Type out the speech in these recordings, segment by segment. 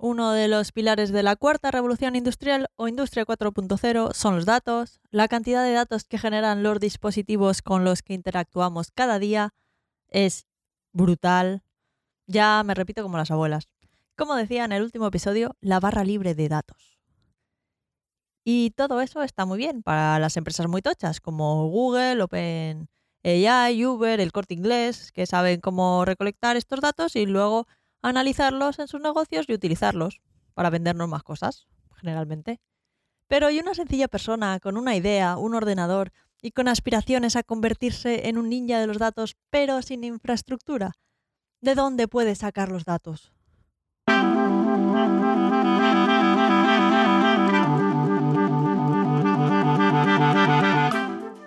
Uno de los pilares de la cuarta revolución industrial o industria 4.0 son los datos, la cantidad de datos que generan los dispositivos con los que interactuamos cada día es brutal. Ya me repito como las abuelas. Como decía en el último episodio, la barra libre de datos. Y todo eso está muy bien para las empresas muy tochas como Google, OpenAI, Uber, el Corte Inglés, que saben cómo recolectar estos datos y luego analizarlos en sus negocios y utilizarlos para vendernos más cosas, generalmente. Pero ¿y una sencilla persona con una idea, un ordenador y con aspiraciones a convertirse en un ninja de los datos, pero sin infraestructura? ¿De dónde puede sacar los datos?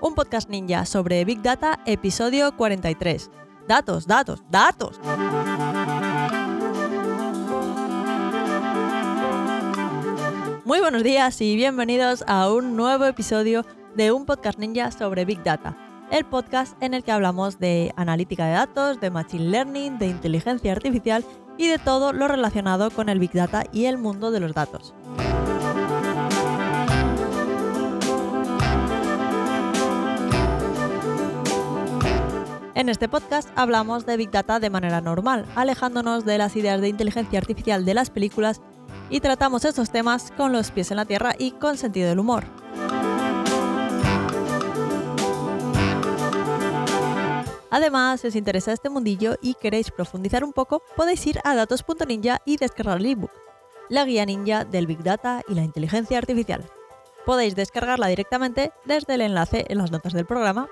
Un podcast ninja sobre Big Data, episodio 43. Datos, datos, datos. Muy buenos días y bienvenidos a un nuevo episodio de un podcast ninja sobre Big Data, el podcast en el que hablamos de analítica de datos, de machine learning, de inteligencia artificial y de todo lo relacionado con el Big Data y el mundo de los datos. En este podcast hablamos de Big Data de manera normal, alejándonos de las ideas de inteligencia artificial de las películas y tratamos estos temas con los pies en la tierra y con sentido del humor. Además, si os interesa este mundillo y queréis profundizar un poco, podéis ir a datos.ninja y descargar el ebook, la guía ninja del Big Data y la inteligencia artificial. Podéis descargarla directamente desde el enlace en las notas del programa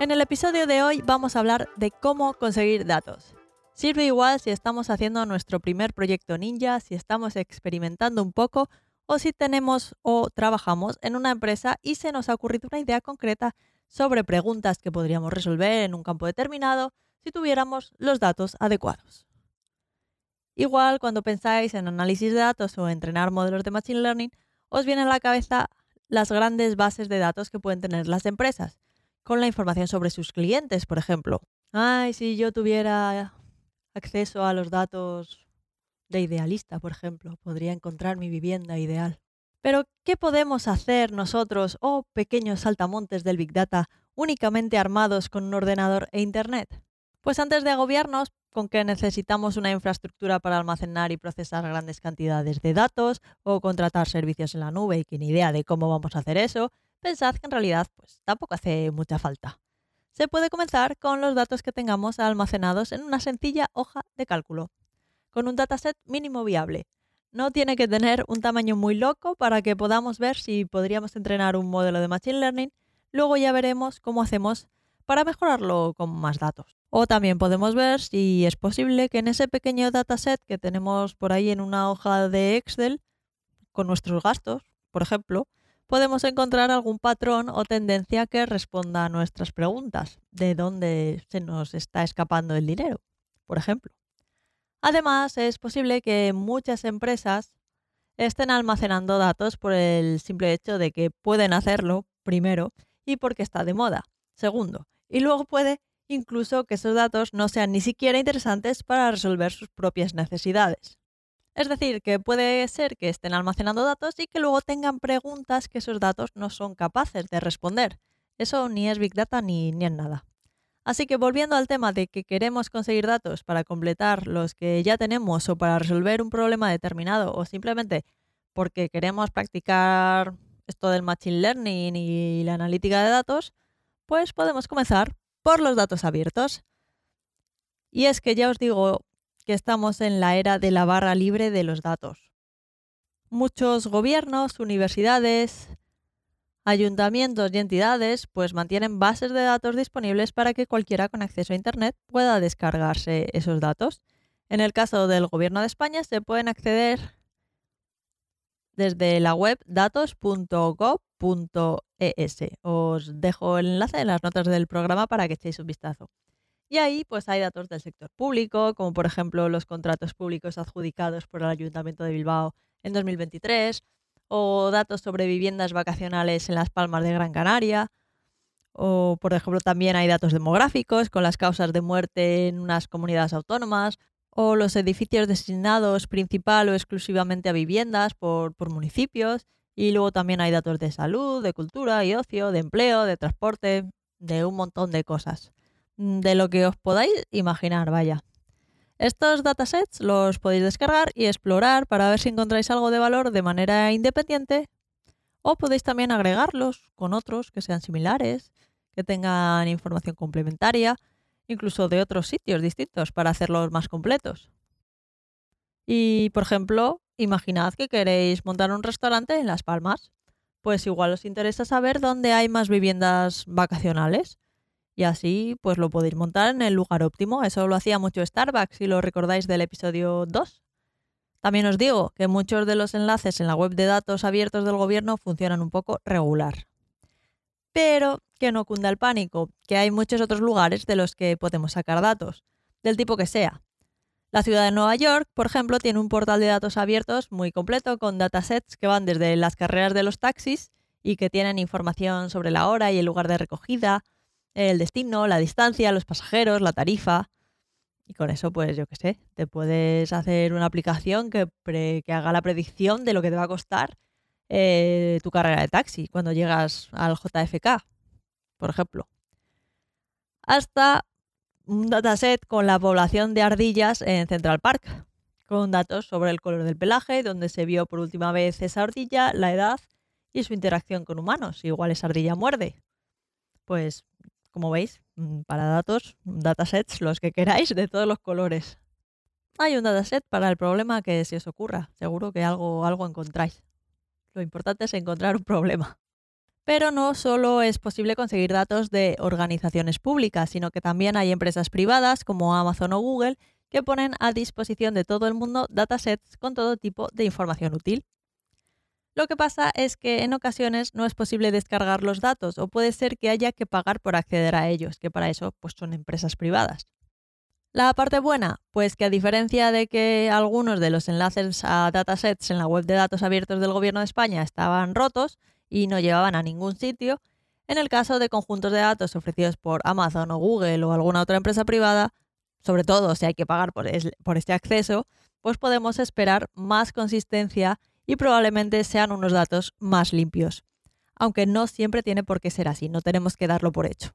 En el episodio de hoy vamos a hablar de cómo conseguir datos. Sirve igual si estamos haciendo nuestro primer proyecto ninja, si estamos experimentando un poco o si tenemos o trabajamos en una empresa y se nos ha ocurrido una idea concreta sobre preguntas que podríamos resolver en un campo determinado si tuviéramos los datos adecuados. Igual cuando pensáis en análisis de datos o entrenar modelos de Machine Learning, os vienen a la cabeza las grandes bases de datos que pueden tener las empresas con la información sobre sus clientes, por ejemplo. Ay, si yo tuviera acceso a los datos de idealista, por ejemplo, podría encontrar mi vivienda ideal. Pero, ¿qué podemos hacer nosotros, o oh, pequeños saltamontes del Big Data, únicamente armados con un ordenador e Internet? Pues antes de agobiarnos con que necesitamos una infraestructura para almacenar y procesar grandes cantidades de datos, o contratar servicios en la nube y que ni idea de cómo vamos a hacer eso, pensad que en realidad pues, tampoco hace mucha falta. Se puede comenzar con los datos que tengamos almacenados en una sencilla hoja de cálculo, con un dataset mínimo viable. No tiene que tener un tamaño muy loco para que podamos ver si podríamos entrenar un modelo de Machine Learning. Luego ya veremos cómo hacemos para mejorarlo con más datos. O también podemos ver si es posible que en ese pequeño dataset que tenemos por ahí en una hoja de Excel, con nuestros gastos, por ejemplo, podemos encontrar algún patrón o tendencia que responda a nuestras preguntas, de dónde se nos está escapando el dinero, por ejemplo. Además, es posible que muchas empresas estén almacenando datos por el simple hecho de que pueden hacerlo, primero, y porque está de moda, segundo. Y luego puede incluso que esos datos no sean ni siquiera interesantes para resolver sus propias necesidades. Es decir, que puede ser que estén almacenando datos y que luego tengan preguntas que esos datos no son capaces de responder. Eso ni es Big Data ni, ni es nada. Así que volviendo al tema de que queremos conseguir datos para completar los que ya tenemos o para resolver un problema determinado o simplemente porque queremos practicar esto del Machine Learning y la analítica de datos, pues podemos comenzar por los datos abiertos. Y es que ya os digo, que estamos en la era de la barra libre de los datos. Muchos gobiernos, universidades, ayuntamientos y entidades pues mantienen bases de datos disponibles para que cualquiera con acceso a Internet pueda descargarse esos datos. En el caso del Gobierno de España se pueden acceder desde la web datos.gov.es. Os dejo el enlace en las notas del programa para que echéis un vistazo. Y ahí pues hay datos del sector público, como por ejemplo los contratos públicos adjudicados por el Ayuntamiento de Bilbao en 2023, o datos sobre viviendas vacacionales en las Palmas de Gran Canaria, O, por ejemplo, también hay datos demográficos con las causas de muerte en unas comunidades autónomas o los edificios designados principal o exclusivamente a viviendas por, por municipios. Y luego también hay datos de salud, de cultura y ocio, de empleo, de transporte, de un montón de cosas. De lo que os podáis imaginar, vaya. Estos datasets los podéis descargar y explorar para ver si encontráis algo de valor de manera independiente o podéis también agregarlos con otros que sean similares, que tengan información complementaria, incluso de otros sitios distintos para hacerlos más completos. Y, por ejemplo, imaginad que queréis montar un restaurante en Las Palmas. Pues igual os interesa saber dónde hay más viviendas vacacionales y así pues lo podéis montar en el lugar óptimo. Eso lo hacía mucho Starbucks, si lo recordáis del episodio 2. También os digo que muchos de los enlaces en la web de datos abiertos del gobierno funcionan un poco regular. Pero que no cunda el pánico, que hay muchos otros lugares de los que podemos sacar datos, del tipo que sea. La ciudad de Nueva York, por ejemplo, tiene un portal de datos abiertos muy completo con datasets que van desde las carreras de los taxis y que tienen información sobre la hora y el lugar de recogida, el destino, la distancia, los pasajeros, la tarifa. Y con eso, pues yo qué sé, te puedes hacer una aplicación que, haga la predicción de lo que te va a costar eh, tu carrera de taxi cuando llegas al JFK, por ejemplo. Hasta un dataset con la población de ardillas en Central Park, con datos sobre el color del pelaje, donde se vio por última vez esa ardilla, la edad y su interacción con humanos. Igual esa ardilla muerde. Pues como veis, mm, para datos, datasets, los que queráis, de todos los colores. Hay un dataset para el problema que se os ocurra. Seguro que algo, algo encontráis. Lo importante es encontrar un problema. Pero no solo es posible conseguir datos de organizaciones públicas, sino que también hay empresas privadas como Amazon o Google que ponen a disposición de todo el mundo datasets con todo tipo de información útil. Lo que pasa es que en ocasiones no es posible descargar los datos o puede ser que haya que pagar por acceder a ellos, que para eso pues, son empresas privadas. La parte buena, pues que a diferencia de que algunos de los enlaces a datasets en la web de datos abiertos del Gobierno de España estaban rotos y no llevaban a ningún sitio, en el caso de conjuntos de datos ofrecidos por Amazon o Google o alguna otra empresa privada, sobre todo si hay que pagar por, por este acceso, pues podemos esperar más consistencia y probablemente sean unos datos más limpios. Aunque no siempre tiene por qué ser así, no tenemos que darlo por hecho.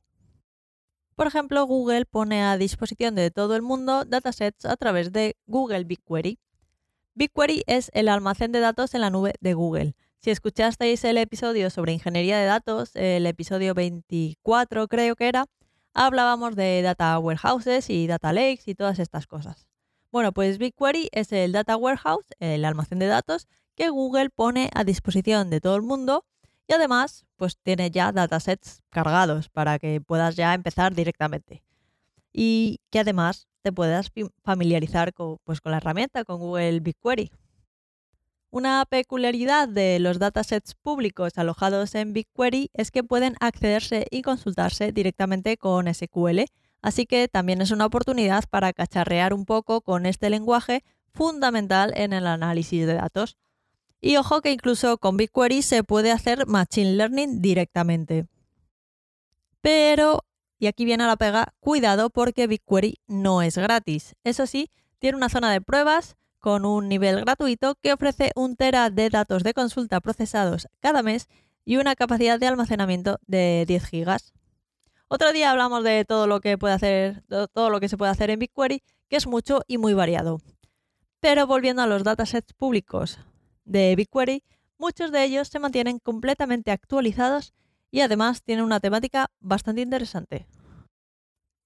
Por ejemplo, Google pone a disposición de todo el mundo datasets a través de Google BigQuery. BigQuery es el almacén de datos en la nube de Google. Si escuchasteis el episodio sobre ingeniería de datos, el episodio 24 creo que era, hablábamos de data warehouses y data lakes y todas estas cosas. Bueno, pues BigQuery es el data warehouse, el almacén de datos, que Google pone a disposición de todo el mundo y además pues tiene ya datasets cargados para que puedas ya empezar directamente. Y que además te puedas familiarizar con, pues, con la herramienta, con Google BigQuery. Una peculiaridad de los datasets públicos alojados en BigQuery es que pueden accederse y consultarse directamente con SQL, así que también es una oportunidad para cacharrear un poco con este lenguaje fundamental en el análisis de datos. Y ojo que incluso con BigQuery se puede hacer Machine Learning directamente. Pero, y aquí viene la pega, cuidado porque BigQuery no es gratis. Eso sí, tiene una zona de pruebas con un nivel gratuito que ofrece un tera de datos de consulta procesados cada mes y una capacidad de almacenamiento de 10 gigas. Otro día hablamos de todo lo que puede hacer, todo lo que se puede hacer en BigQuery, que es mucho y muy variado. Pero volviendo a los datasets públicos, de BigQuery, muchos de ellos se mantienen completamente actualizados y además tienen una temática bastante interesante.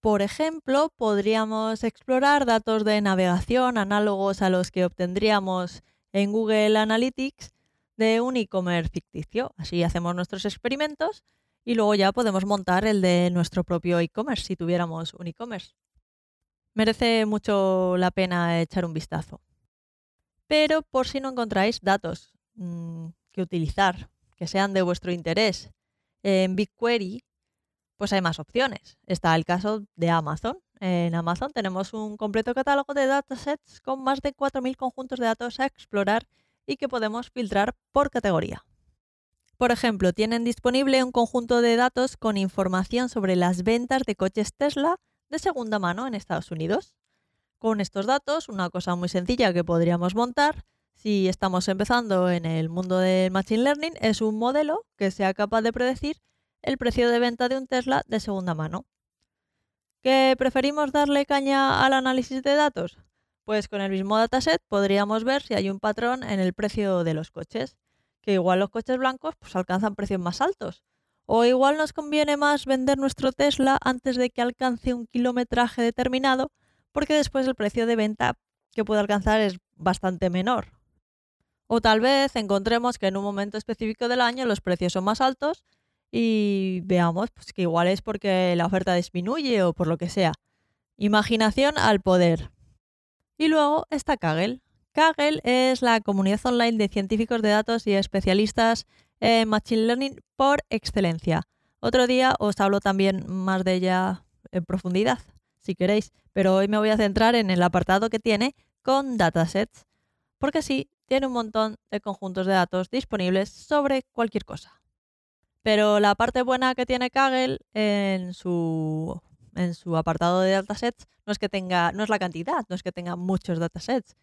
Por ejemplo, podríamos explorar datos de navegación análogos a los que obtendríamos en Google Analytics de un e-commerce ficticio. Así hacemos nuestros experimentos y luego ya podemos montar el de nuestro propio e-commerce si tuviéramos un e-commerce. Merece mucho la pena echar un vistazo. Pero por si no encontráis datos mm, que utilizar, que sean de vuestro interés en BigQuery, pues hay más opciones. Está el caso de Amazon. En Amazon tenemos un completo catálogo de datasets con más de 4.000 conjuntos de datos a explorar y que podemos filtrar por categoría. Por ejemplo, tienen disponible un conjunto de datos con información sobre las ventas de coches Tesla de segunda mano en Estados Unidos. Con estos datos, una cosa muy sencilla que podríamos montar si estamos empezando en el mundo del Machine Learning es un modelo que sea capaz de predecir el precio de venta de un Tesla de segunda mano. ¿Que preferimos darle caña al análisis de datos? Pues con el mismo dataset podríamos ver si hay un patrón en el precio de los coches, que igual los coches blancos pues alcanzan precios más altos. O igual nos conviene más vender nuestro Tesla antes de que alcance un kilometraje determinado, porque después el precio de venta que puede alcanzar es bastante menor. O tal vez encontremos que en un momento específico del año los precios son más altos y veamos pues, que igual es porque la oferta disminuye o por lo que sea. Imaginación al poder. Y luego está Kaggle. Kaggle es la comunidad online de científicos de datos y especialistas en Machine Learning por excelencia. Otro día os hablo también más de ella en profundidad, si queréis, pero hoy me voy a centrar en el apartado que tiene con datasets, porque sí, tiene un montón de conjuntos de datos disponibles sobre cualquier cosa. Pero la parte buena que tiene Kaggle en su, en su apartado de datasets no es que tenga, no es la cantidad, no es que tenga muchos datasets,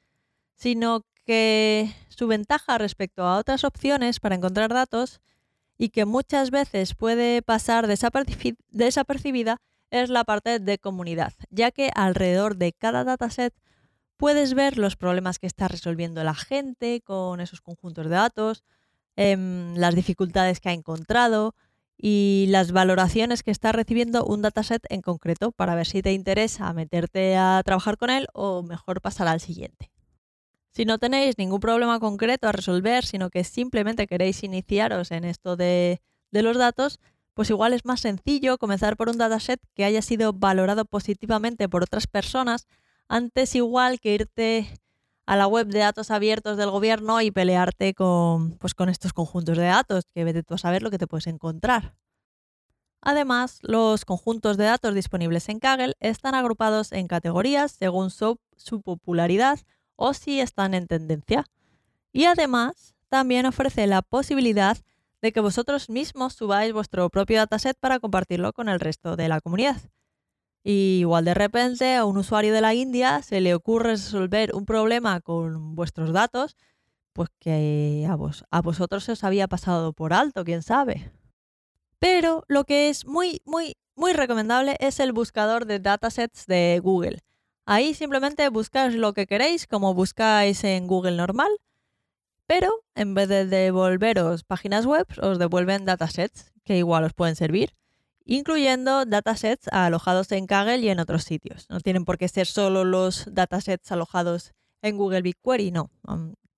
sino que su ventaja respecto a otras opciones para encontrar datos y que muchas veces puede pasar desapercibida es la parte de comunidad, ya que alrededor de cada dataset puedes ver los problemas que está resolviendo la gente con esos conjuntos de datos, Em, las dificultades que ha encontrado y las valoraciones que está recibiendo un dataset en concreto para ver si te interesa meterte a trabajar con él o mejor pasar al siguiente. Si no tenéis ningún problema concreto a resolver, sino que simplemente queréis iniciaros en esto de, de los datos, pues igual es más sencillo comenzar por un dataset que haya sido valorado positivamente por otras personas antes igual que irte a la web de datos abiertos del gobierno y pelearte con, pues, con estos conjuntos de datos, que vete tú a saber lo que te puedes encontrar. Además, los conjuntos de datos disponibles en Kaggle están agrupados en categorías según su, su popularidad o si están en tendencia. Y además, también ofrece la posibilidad de que vosotros mismos subáis vuestro propio dataset para compartirlo con el resto de la comunidad. Y igual de repente a un usuario de la India se le ocurre resolver un problema con vuestros datos, pues que a, vos, a vosotros se os había pasado por alto, quién sabe. Pero lo que es muy, muy, muy recomendable es el buscador de datasets de Google. Ahí simplemente buscáis lo que queréis, como buscáis en Google normal, pero en vez de devolveros páginas web, os devuelven datasets que igual os pueden servir incluyendo datasets alojados en Kaggle y en otros sitios. No tienen por qué ser solo los datasets alojados en Google BigQuery, no,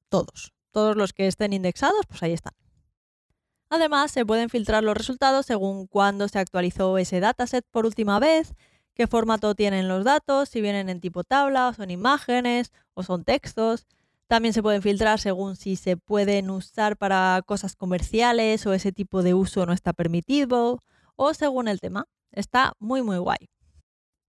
todos. Todos los que estén indexados, pues ahí están. Además, se pueden filtrar los resultados según cuándo se actualizó ese dataset por última vez, qué formato tienen los datos, si vienen en tipo tabla, o son imágenes o son textos. También se pueden filtrar según si se pueden usar para cosas comerciales o ese tipo de uso no está permitido o según el tema. Está muy muy guay.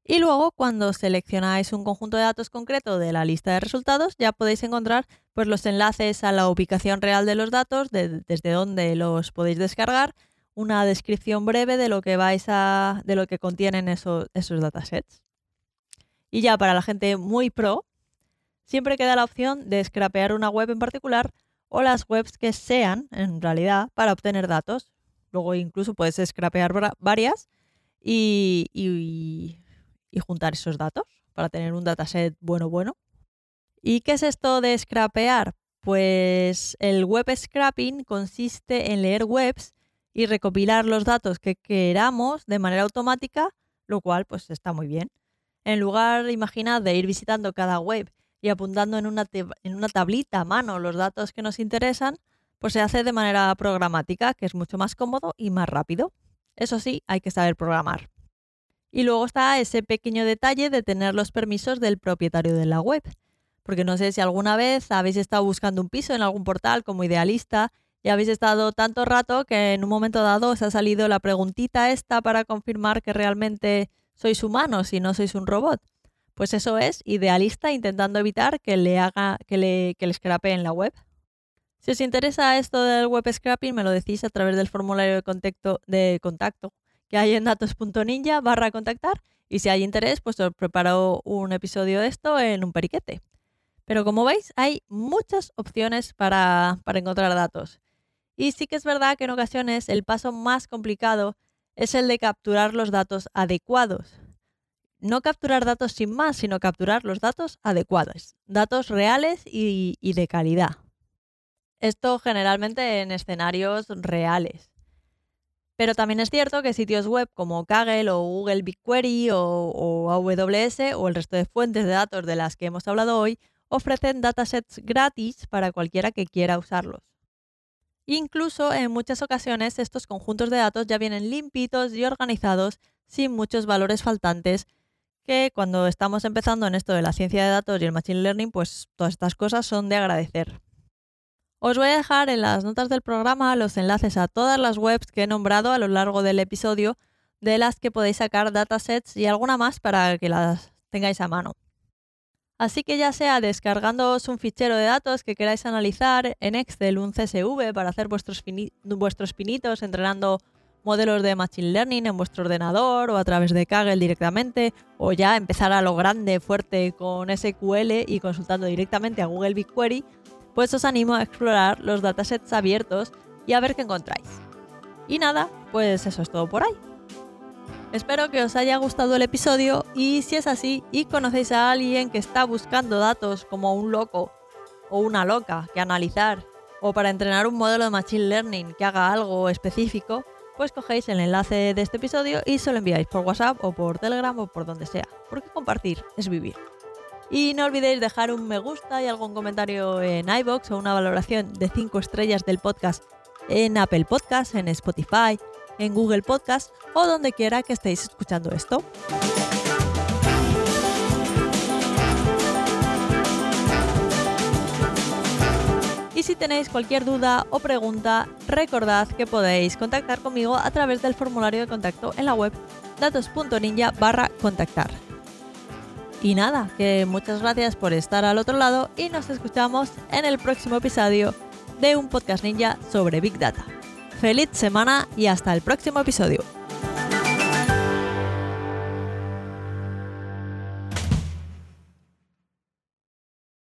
Y luego cuando seleccionáis un conjunto de datos concreto de la lista de resultados ya podéis encontrar pues, los enlaces a la ubicación real de los datos, desde donde los podéis descargar, una descripción breve de lo que vais a, de lo que contienen esos, esos datasets. Y ya para la gente muy pro, siempre queda la opción de scrapear una web en particular o las webs que sean, en realidad, para obtener datos. Luego incluso puedes scrapear varias y, y, juntar esos datos para tener un dataset bueno, bueno. ¿Y qué es esto de scrapear? Pues el web scrapping consiste en leer webs y recopilar los datos que queramos de manera automática, lo cual pues está muy bien. En lugar, imaginad, de ir visitando cada web y apuntando en una, en una tablita a mano los datos que nos interesan, pues se hace de manera programática, que es mucho más cómodo y más rápido. Eso sí, hay que saber programar. Y luego está ese pequeño detalle de tener los permisos del propietario de la web. Porque no sé si alguna vez habéis estado buscando un piso en algún portal como idealista y habéis estado tanto rato que en un momento dado os ha salido la preguntita esta para confirmar que realmente sois humanos y no sois un robot. Pues eso es idealista intentando evitar que le haga que le, que le la web. Si os interesa esto del web scrapping, me lo decís a través del formulario de contacto, de contacto que hay en datos.ninja barra contactar y si hay interés, pues os preparo un episodio de esto en un periquete. Pero como veis, hay muchas opciones para, para encontrar datos. Y sí que es verdad que en ocasiones el paso más complicado es el de capturar los datos adecuados. No capturar datos sin más, sino capturar los datos adecuados, datos reales y, de calidad. Esto generalmente en escenarios reales. Pero también es cierto que sitios web como Kaggle o Google BigQuery o, AWS o el resto de fuentes de datos de las que hemos hablado hoy ofrecen datasets gratis para cualquiera que quiera usarlos. Incluso en muchas ocasiones estos conjuntos de datos ya vienen limpitos y organizados sin muchos valores faltantes que cuando estamos empezando en esto de la ciencia de datos y el machine learning, pues todas estas cosas son de agradecer. Os voy a dejar en las notas del programa los enlaces a todas las webs que he nombrado a lo largo del episodio, de las que podéis sacar datasets y alguna más para que las tengáis a mano. Así que ya sea descargándoos un fichero de datos que queráis analizar en Excel, un CSV para hacer vuestros, vuestros pinitos entrenando modelos de Machine Learning en vuestro ordenador o a través de Kaggle directamente, o ya empezar a lo grande, fuerte con SQL y consultando directamente a Google BigQuery, pues os animo a explorar los datasets abiertos y a ver qué encontráis. Y nada, pues eso es todo por ahí. Espero que os haya gustado el episodio y si es así y conocéis a alguien que está buscando datos como un loco o una loca que analizar o para entrenar un modelo de Machine Learning que haga algo específico, pues cogéis el enlace de este episodio y se lo enviáis por WhatsApp o por Telegram o por donde sea, porque compartir es vivir. Y no olvidéis dejar un me gusta y algún comentario en iBox o una valoración de 5 estrellas del podcast en Apple Podcast, en Spotify, en Google Podcast o donde quiera que estéis escuchando esto. Si tenéis cualquier duda o pregunta, recordad que podéis contactar conmigo a través del formulario de contacto en la web datos.ninja barra contactar. Y nada, que muchas gracias por estar al otro lado y nos escuchamos en el próximo episodio de un podcast ninja sobre Big Data. Feliz semana y hasta el próximo episodio.